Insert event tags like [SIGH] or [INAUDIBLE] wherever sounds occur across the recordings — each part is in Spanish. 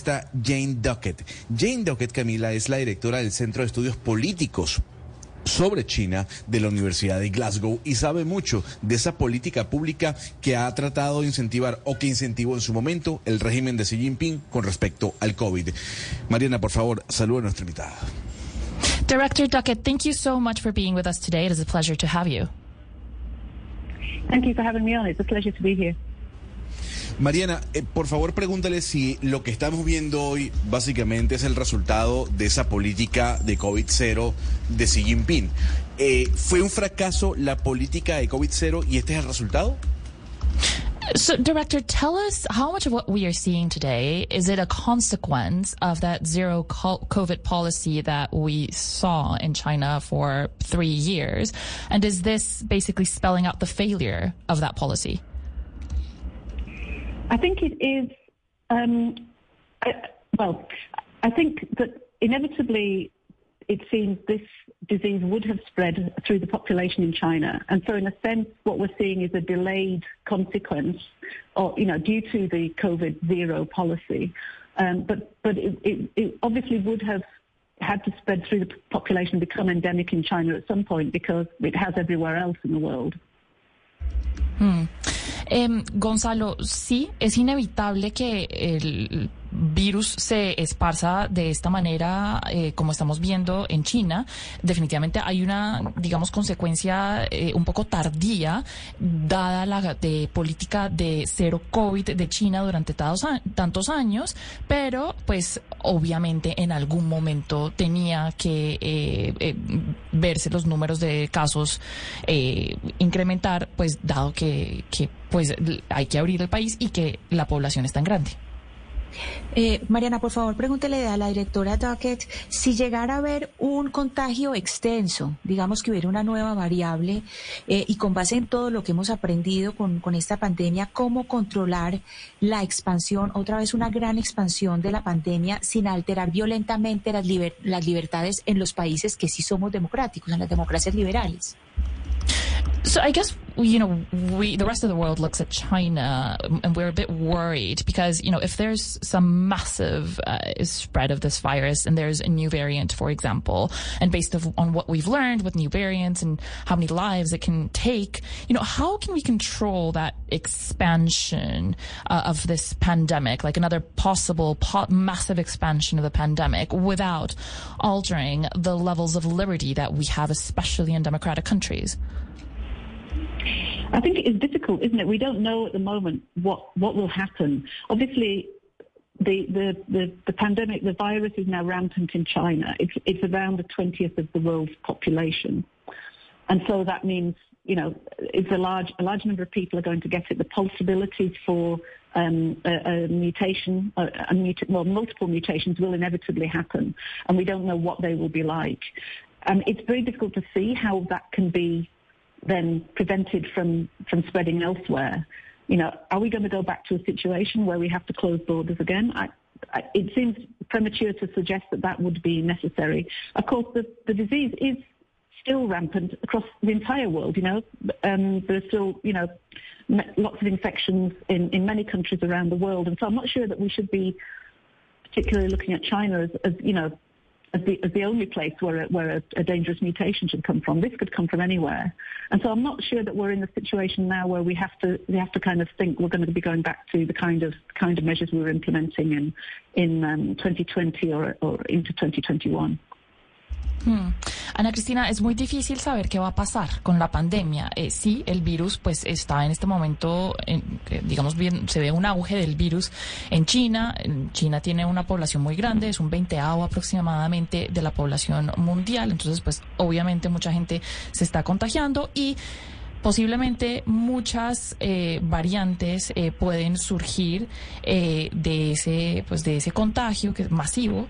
Está Jane Duckett. Jane Duckett, Camila, es la directora del Centro de Estudios Políticos sobre China de la Universidad de Glasgow y sabe mucho de esa política pública que ha tratado de incentivar o que incentivó en su momento el régimen de Xi Jinping con respecto al COVID. Mariana, por favor, saluda a nuestra invitada. Director Duckett, thank you so much for being with us today. It is a pleasure to have you. Thank you for having me on. It's a pleasure to be here. Mariana, eh, por favor pregúntale si lo que estamos viendo hoy básicamente es el resultado de esa política de COVID-0 de Xi Jinping. Eh, ¿Fue un fracaso la política de COVID-0 y este es el resultado? So, Director, tell us how much of what we are seeing today is it a consequence of that zero COVID policy that we saw in China for three years? And is this basically spelling out the failure of that policy? I think it is. Um, I, well, I think that inevitably it seems this disease would have spread through the population in China. And so in a sense, what we're seeing is a delayed consequence or, you know, due to the COVID zero policy. Um, but but it, it, it obviously would have had to spread through the population and become endemic in China at some point because it has everywhere else in the world. Hmm. Eh, Gonzalo, sí, es inevitable que el virus se esparza de esta manera, eh, como estamos viendo en China. Definitivamente hay una, digamos, consecuencia eh, un poco tardía, dada la de política de cero COVID de China durante tantos años, pero pues obviamente en algún momento tenía que eh, verse los números de casos incrementar, pues dado que, que pues hay que abrir el país y que la población es tan grande. Eh, Mariana, por favor, pregúntele a la directora Duckett si llegara a haber un contagio extenso, digamos que hubiera una nueva variable, eh, y con base en todo lo que hemos aprendido con, con, esta pandemia, cómo controlar la expansión, otra vez una gran expansión de la pandemia sin alterar violentamente las, liber las libertades en los países que sí somos democráticos, en las democracias liberales. So I guess you know we the rest of the world looks at China and we're a bit worried because you know if there's some massive uh, spread of this virus and there's a new variant, for example, and based on what we've learned with new variants and how many lives it can take, you know how can we control that expansion uh, of this pandemic, like another possible po- massive expansion of the pandemic, without altering the levels of liberty that we have, especially in democratic countries? I think it is difficult, isn't it? We don't know at the moment what, what will happen. Obviously, the, the, the, the, pandemic, the virus is now rampant in China. It's, it's around the 20th of the world's population. And so that means, you know, it's a large, a large number of people are going to get it. The possibility for um, a, a, mutation, a, a muta- well, multiple mutations will inevitably happen. And we don't know what they will be like. And it's very difficult to see how that can be then prevented from, from spreading elsewhere. You know, are we going to go back to a situation where we have to close borders again? I, I, it seems premature to suggest that that would be necessary. Of course, the, the disease is still rampant across the entire world. You know, um, there are still, you know, lots of infections in, in many countries around the world, and so I'm not sure that we should be particularly looking at China as, as you know, as the, the only place where, a, where a, a, dangerous mutation should come from. This could come from anywhere. And so I'm not sure that we're in the situation now where we have to, we have to kind of think we're going to be going back to the kind of, kind of measures we were implementing in, in um, 2020 or, or into 2021. Hmm. Ana Cristina, es muy difícil saber qué va a pasar con la pandemia. Eh, sí, el virus pues está en este momento, en, digamos bien, se ve un auge del virus en China. China tiene una población muy grande, es un veinteavo aproximadamente de la población mundial. Entonces, pues obviamente mucha gente se está contagiando y posiblemente muchas eh, variantes eh, pueden surgir eh, de ese pues de ese contagio que es masivo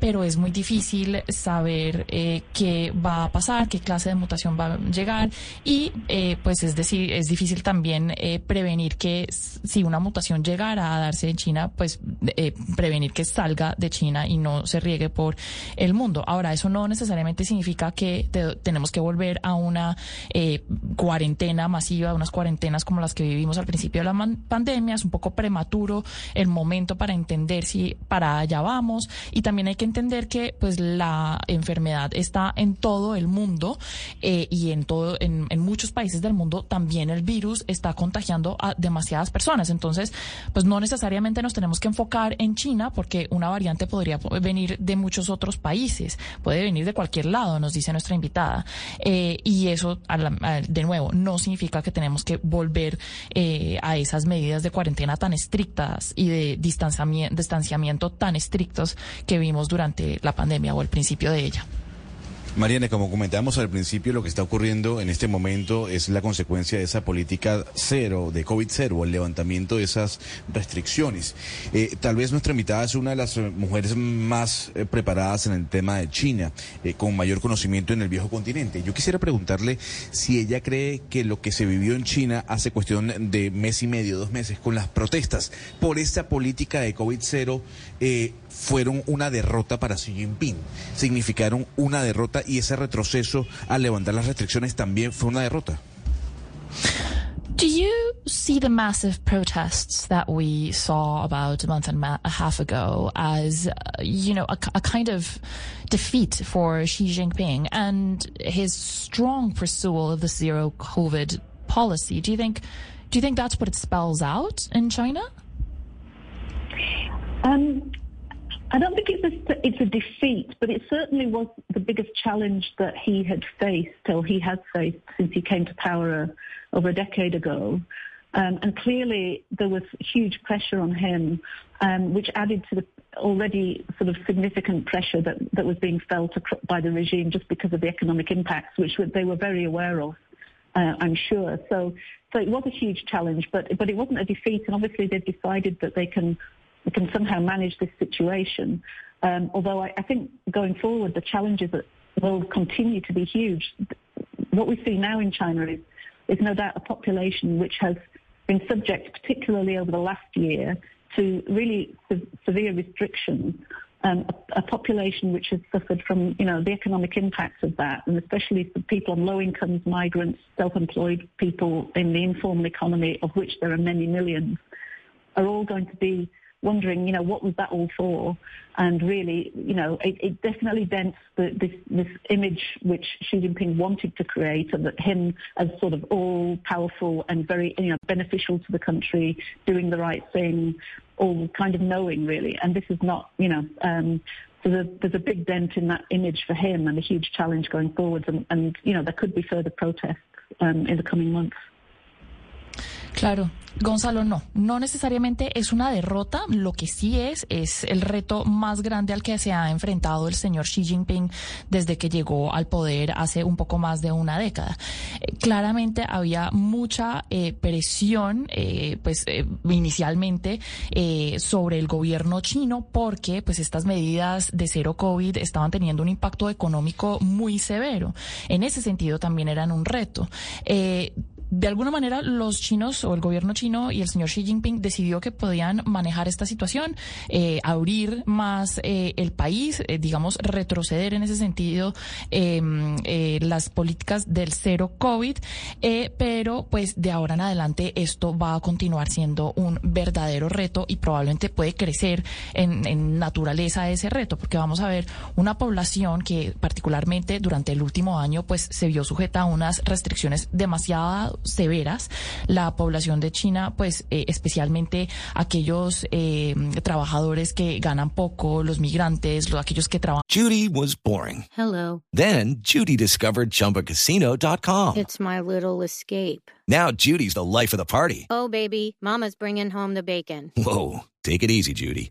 pero es muy difícil saber qué va a pasar qué clase de mutación va a llegar y pues es decir es difícil también prevenir que si una mutación llegara a darse en China pues prevenir que salga de China y no se riegue por el mundo. Ahora eso no necesariamente significa que tenemos que volver a una masiva, unas cuarentenas como las que vivimos al principio de la pandemia. Es un poco prematuro el momento para entender si para allá vamos. Y también hay que entender que pues la enfermedad está en todo el mundo eh, y en todo, en, en muchos países del mundo también el virus está contagiando a demasiadas personas. Entonces, pues no necesariamente nos tenemos que enfocar en China porque una variante podría venir de muchos otros países, puede venir de cualquier lado, nos dice nuestra invitada. Eh, y eso, de nuevo, no significa que tenemos que volver eh, a esas medidas de cuarentena tan estrictas y de distanciamiento, distanciamiento tan estrictos que vimos durante la pandemia o el principio de ella. Mariana, como comentábamos al principio, lo que está ocurriendo en este momento es la consecuencia de esa política cero, de COVID cero, el levantamiento de esas restricciones. Eh, tal vez nuestra invitada es una de las mujeres más eh, preparadas en el tema de China, eh, con mayor conocimiento en el viejo continente. Yo quisiera preguntarle si ella cree que lo que se vivió en China hace cuestión de mes y medio, dos meses, con las protestas por esta política de COVID cero, fueron una derrota para Xi Jinping, significaron una derrota y ese retroceso al levantar las restricciones también fue una derrota. Do you see the massive protests that we saw about a month and a half ago as, uh, you know, a, a, kind of defeat for Xi Jinping and his strong pursuit of the zero COVID policy? Do you think, do you think that's what it spells out in China? Um, I don't think it's a, it's a defeat, but it certainly was the biggest challenge that he had faced, or he has faced since he came to power uh, over a decade ago. Um, and clearly there was huge pressure on him, um, which added to the already sort of significant pressure that, that was being felt by the regime just because of the economic impacts, which they were very aware of. Uh, I'm sure. So, so it was a huge challenge, but but it wasn't a defeat. And obviously, they've decided that they can we can somehow manage this situation. Um, although I, I, think going forward, the challenges will continue to be huge. What we see now in China is, is no doubt a population which has been subject, particularly over the last year, to really se- severe restrictions. Um, a, a, population which has suffered from, you know, the economic impacts of that, and especially for people on low incomes, migrants, self-employed people in the informal economy, of which there are many millions, are all going to be wondering, you know, what was that all for? And really, you know, it, it definitely dents the, this, this image which Xi Jinping wanted to create of him as sort of all powerful and very, you know, beneficial to the country, doing the right thing, all kind of knowing really. And this is not, you know, um, so there's, there's a big dent in that image for him and a huge challenge going forwards. And, and you know, there could be further protests um, in the coming months. Claro, Gonzalo, no, no necesariamente es una derrota, lo que sí es, es el reto más grande al que se ha enfrentado el señor Xi Jinping desde que llegó al poder hace un poco más de una década. Eh, claramente había mucha eh, presión, eh, pues inicialmente, sobre el gobierno chino porque pues estas medidas de cero COVID estaban teniendo un impacto económico muy severo. En ese sentido también eran un reto de alguna manera los chinos o el gobierno chino y el señor Xi Jinping decidió que podían manejar esta situación, eh, abrir más eh, el país, eh, digamos, retroceder en ese sentido em, las políticas del cero COVID, pero pues de ahora en adelante esto va a continuar siendo un verdadero reto y probablemente puede crecer en, en naturaleza ese reto, porque vamos a ver una población que particularmente durante el último año pues se vio sujeta a unas restricciones demasiado severas. La población de China, pues eh, especialmente aquellos eh, trabajadores que ganan poco, los migrantes, los, aquellos que trabajan. Judy was boring. Hello. Then Judy discovered chumbacasino.com. It's my little escape. Now Judy's the life of the party. Oh, baby, mama's bringing home the bacon. Whoa, take it easy, Judy.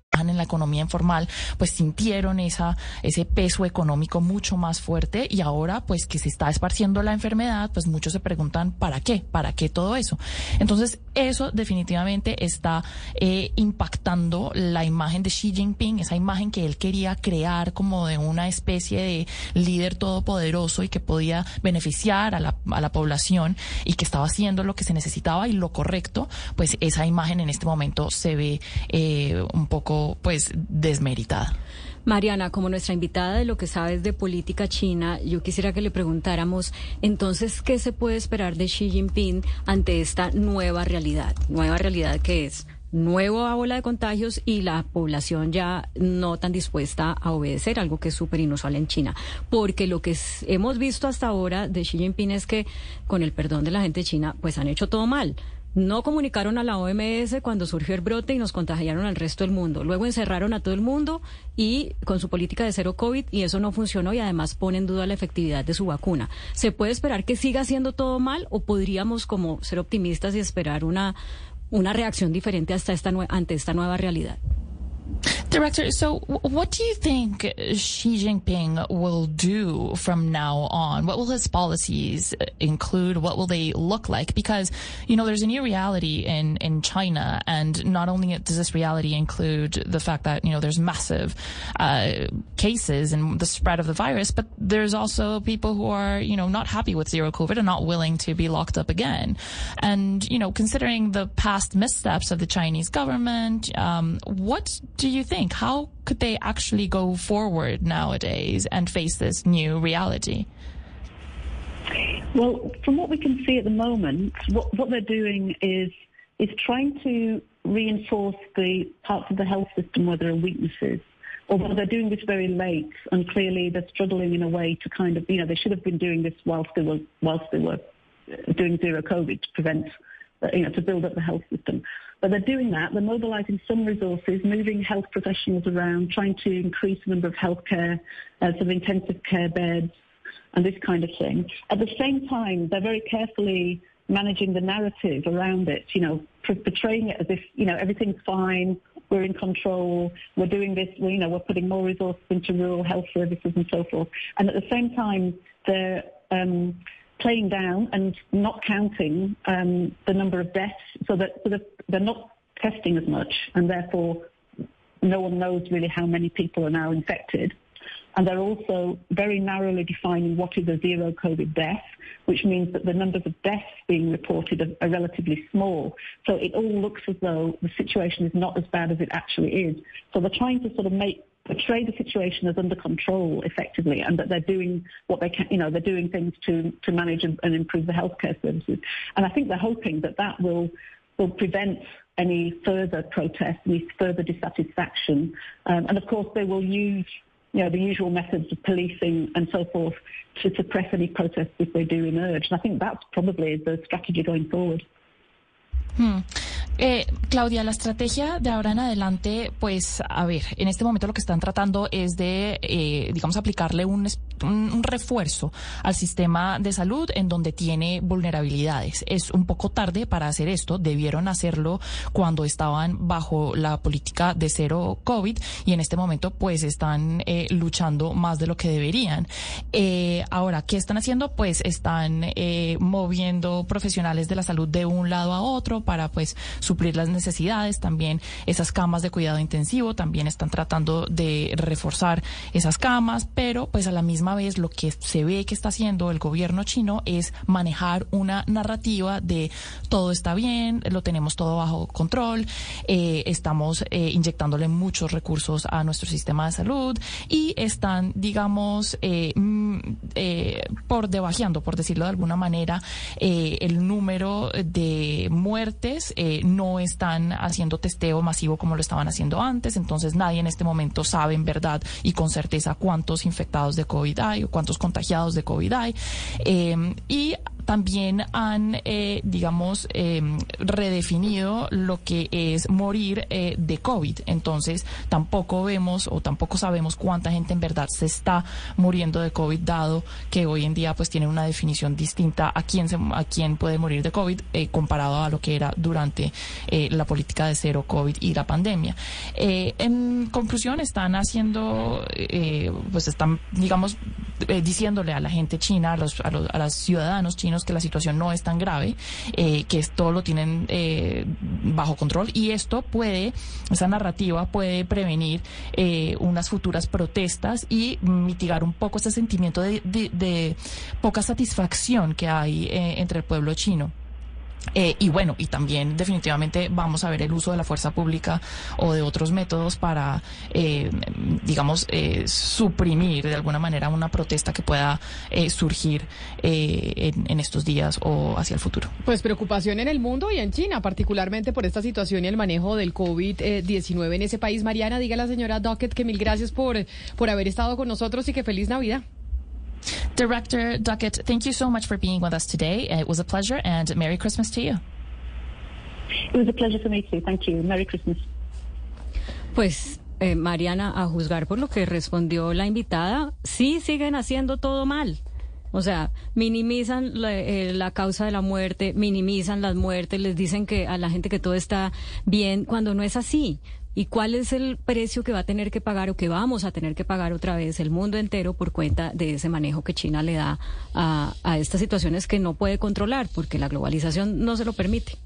En la economía informal, pues sintieron esa, ese peso económico mucho más fuerte y ahora pues que se está esparciendo la enfermedad, pues muchos se preguntan ¿para qué? ¿Para qué todo eso? Entonces eso definitivamente está eh, impactando la imagen de Xi Jinping, esa imagen que él quería crear como de una especie de líder todopoderoso y que podía beneficiar a la, a la población y que estaba haciendo lo que se necesitaba y lo correcto, pues esa imagen en este momento se ve eh, un pues desmeritada. Mariana, como nuestra invitada de lo que sabes de política china, yo quisiera que le preguntáramos, entonces, ¿qué se puede esperar de Xi Jinping ante esta nueva realidad? Nueva realidad que es nueva ola de contagios y la población ya no tan dispuesta a obedecer, algo que es súper inusual en China. Porque lo que hemos visto hasta ahora de Xi Jinping es que, con el perdón de la gente china, pues han hecho todo mal no comunicaron a la OMS cuando surgió el brote y nos contagiaron al resto del mundo. Luego encerraron a todo el mundo y con su política de cero COVID y eso no funcionó y además pone en duda la efectividad de su vacuna. ¿Se puede esperar que siga haciendo todo mal o podríamos como ser optimistas y esperar una, una reacción diferente hasta esta ante esta nueva realidad? Director, so what do you think Xi Jinping will do from now on? What will his policies include? What will they look like? Because, you know, there's a new reality in, in China, and not only does this reality include the fact that, you know, there's massive uh, cases and the spread of the virus, but there's also people who are, you know, not happy with zero COVID and not willing to be locked up again. And, you know, considering the past missteps of the Chinese government, um, what do you think? How could they actually go forward nowadays and face this new reality? Well, from what we can see at the moment, what, what they're doing is is trying to reinforce the parts of the health system where there are weaknesses. Although they're doing this very late, and clearly they're struggling in a way to kind of, you know, they should have been doing this whilst they were whilst they were uh, doing zero COVID to prevent, uh, you know, to build up the health system. But they're doing that. They're mobilising some resources, moving health professionals around, trying to increase the number of healthcare, uh, intensive care beds, and this kind of thing. At the same time, they're very carefully managing the narrative around it, you know, portraying it as if, you know, everything's fine, we're in control, we're doing this, you know, we're putting more resources into rural health services and so forth. And at the same time, they're um, playing down and not counting um, the number of deaths so that, so they're not testing as much and therefore no one knows really how many people are now infected. And they're also very narrowly defining what is a zero COVID death, which means that the numbers of deaths being reported are, are, relatively small. So it all looks as though the situation is not as bad as it actually is. So they're trying to sort of make portray the situation as under control effectively and that they're doing what they can, you know, they're doing things to, to manage and, and improve the healthcare services. And I think they're hoping that that will, will prevent any further protests, any further dissatisfaction. Um, and of course they will use you know, the usual methods of policing and so forth to suppress any protests if they do emerge. And I think that's probably the strategy going forward. Hmm. Eh, Claudia, la estrategia de ahora en adelante, pues, a ver, en este momento lo que están tratando es de, eh, digamos, aplicarle un, un, refuerzo al sistema de salud en donde tiene vulnerabilidades. Es un poco tarde para hacer esto, debieron hacerlo cuando estaban bajo la política de cero COVID y en este momento, pues, están eh, luchando más de lo que deberían. Eh, ahora, ¿qué están haciendo? Pues están eh, moviendo profesionales de la salud de un lado a otro para, pues, suplir las necesidades, también esas camas de cuidado intensivo, también están tratando de reforzar esas camas, pero pues a la misma vez lo que se ve que está haciendo el gobierno chino es manejar una narrativa de todo está bien, lo tenemos todo bajo control, eh, estamos eh, inyectándole muchos recursos a nuestro sistema de salud y están, digamos, eh, eh por debajeando, por decirlo de alguna manera, eh, el número de muertes eh, no están haciendo testeo masivo como lo estaban haciendo antes, entonces nadie en este momento sabe en verdad y con certeza cuántos infectados de COVID hay o cuántos contagiados de COVID hay. Eh, y también han, eh, digamos, em, redefinido lo que es morir eh, de COVID. Entonces, tampoco vemos o tampoco sabemos cuánta gente en verdad se está muriendo de COVID, dado que hoy en día pues tienen una definición distinta a quién, se, a quién puede morir de COVID eh, comparado a lo que era durante la política de cero COVID y la pandemia. en conclusión, están haciendo, pues están, digamos, diciéndole a la gente china, a los, a los, a los ciudadanos chinos que la situación no es tan grave, eh, que todo lo tienen eh, bajo control y esto puede, esa narrativa puede prevenir eh, unas futuras protestas y mitigar un poco ese sentimiento de, de poca satisfacción que hay entre el pueblo chino. Eh, y bueno, y también definitivamente vamos a ver el uso de la fuerza pública o de otros métodos para, eh, digamos, eh, suprimir de alguna manera una protesta que pueda surgir en, en, estos días o hacia el futuro. Pues preocupación en el mundo y en China, particularmente por esta situación y el manejo del COVID-19 en ese país. Mariana, diga la señora Dockett que mil gracias por, por haber estado con nosotros y que feliz Navidad. Director Duckett, thank you so much for being with us today. It was a pleasure, and Merry Christmas to you. It was a pleasure for me too. Thank you. Merry Christmas. Pues eh, Mariana, a juzgar por lo que respondió la invitada, sí siguen haciendo todo mal. O sea, minimizan la, eh, la, causa de la muerte, minimizan las muertes, les dicen que a la gente que todo está bien, cuando no es así. ¿Y cuál es el precio que va a tener que pagar o que vamos a tener que pagar otra vez el mundo entero por cuenta de ese manejo que China le da a, estas situaciones que no puede controlar porque la globalización no se lo permite?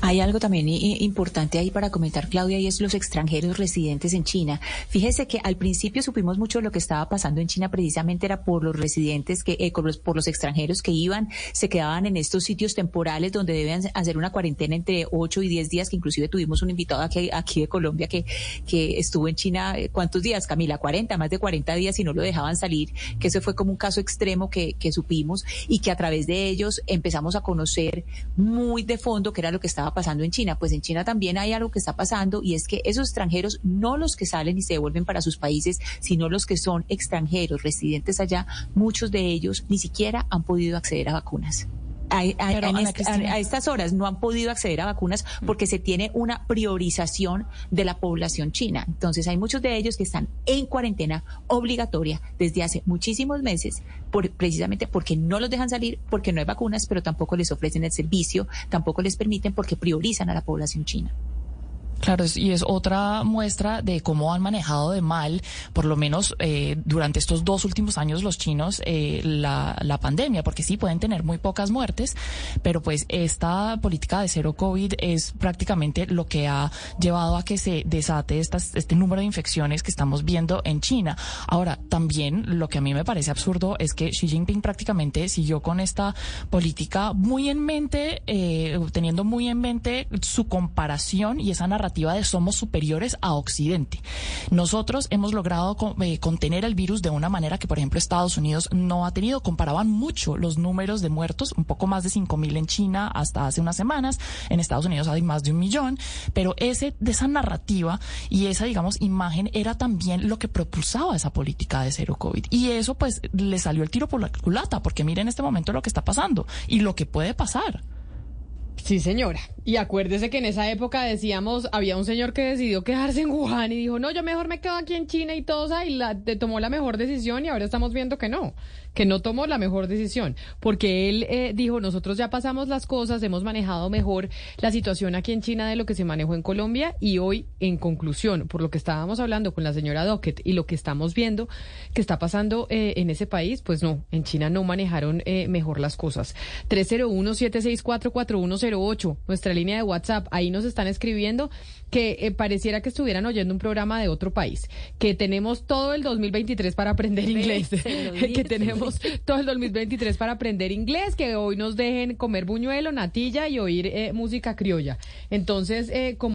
Hay algo también importante ahí para comentar, Claudia, y es los extranjeros residentes en China. Fíjese que al principio supimos mucho de lo que estaba pasando en China, precisamente era por los residentes, que, eh, por los extranjeros que iban, se quedaban en estos sitios temporales donde deben hacer una cuarentena entre 8 y 10 días, que inclusive tuvimos un invitado aquí, de Colombia que, que estuvo en China, eh, ¿cuántos días, Camila? 40, más de 40 días y no lo dejaban salir, que ese fue como un caso extremo que supimos y que a través de ellos empezamos a conocer muy de fondo qué era lo que estaba pasando en China. Pues en China también hay algo que está pasando y es que esos extranjeros, no los que salen y se devuelven para sus países, sino los que son extranjeros, residentes allá, muchos de ellos ni siquiera han podido acceder a vacunas a, estas horas no han podido acceder a vacunas porque se tiene una priorización de la población china. Entonces hay muchos de ellos que están en cuarentena obligatoria desde hace muchísimos meses, por, precisamente porque no los dejan salir, porque no hay vacunas, pero tampoco les ofrecen el servicio, tampoco les permiten porque priorizan a la población china. Claro, y es otra muestra de cómo han manejado de mal, por lo menos eh, durante estos dos últimos años, los chinos eh, la, la pandemia, porque sí pueden tener muy pocas muertes, pero pues esta política de cero COVID es prácticamente lo que ha llevado a que se desate estas, este número de infecciones que estamos viendo en China. Ahora, también lo que a mí me parece absurdo es que Xi Jinping prácticamente siguió con esta política muy en mente, eh, teniendo muy en mente su comparación y esa narrativa de somos superiores a Occidente. Nosotros hemos logrado eh, contener el virus de una manera que, por ejemplo, Estados Unidos no ha tenido. Comparaban mucho los números de muertos, un poco más de 5 mil en China hasta hace unas semanas. En Estados Unidos hay más de un millón. Pero ese, de esa narrativa y esa, digamos, imagen era también lo que propulsaba esa política de cero COVID. Y eso, pues, le salió el tiro por la culata, porque miren en este momento lo que está pasando y lo que puede pasar. Sí, señora. Y acuérdese que en esa época decíamos, había un señor que decidió quedarse en Wuhan y dijo, no, yo mejor me quedo aquí en China y todos ahí, la, tomó la mejor decisión y ahora estamos viendo que no, que no tomó la mejor decisión, porque él eh, dijo, nosotros ya pasamos las cosas, hemos manejado mejor la situación aquí en China de lo que se manejó en Colombia y hoy, en conclusión, por lo que estábamos hablando con la señora Dockett y lo que estamos viendo que está pasando eh, en ese país, pues no, en China no manejaron eh, mejor las cosas. 301 764 4108 nuestra línea de WhatsApp. Ahí nos están escribiendo que eh, pareciera que estuvieran oyendo un programa de otro país, que tenemos todo el 2023 para aprender inglés, [LAUGHS] que tenemos todo el 2023 para aprender inglés, que hoy nos dejen comer buñuelo, natilla y oír eh, música criolla. Entonces, eh, como...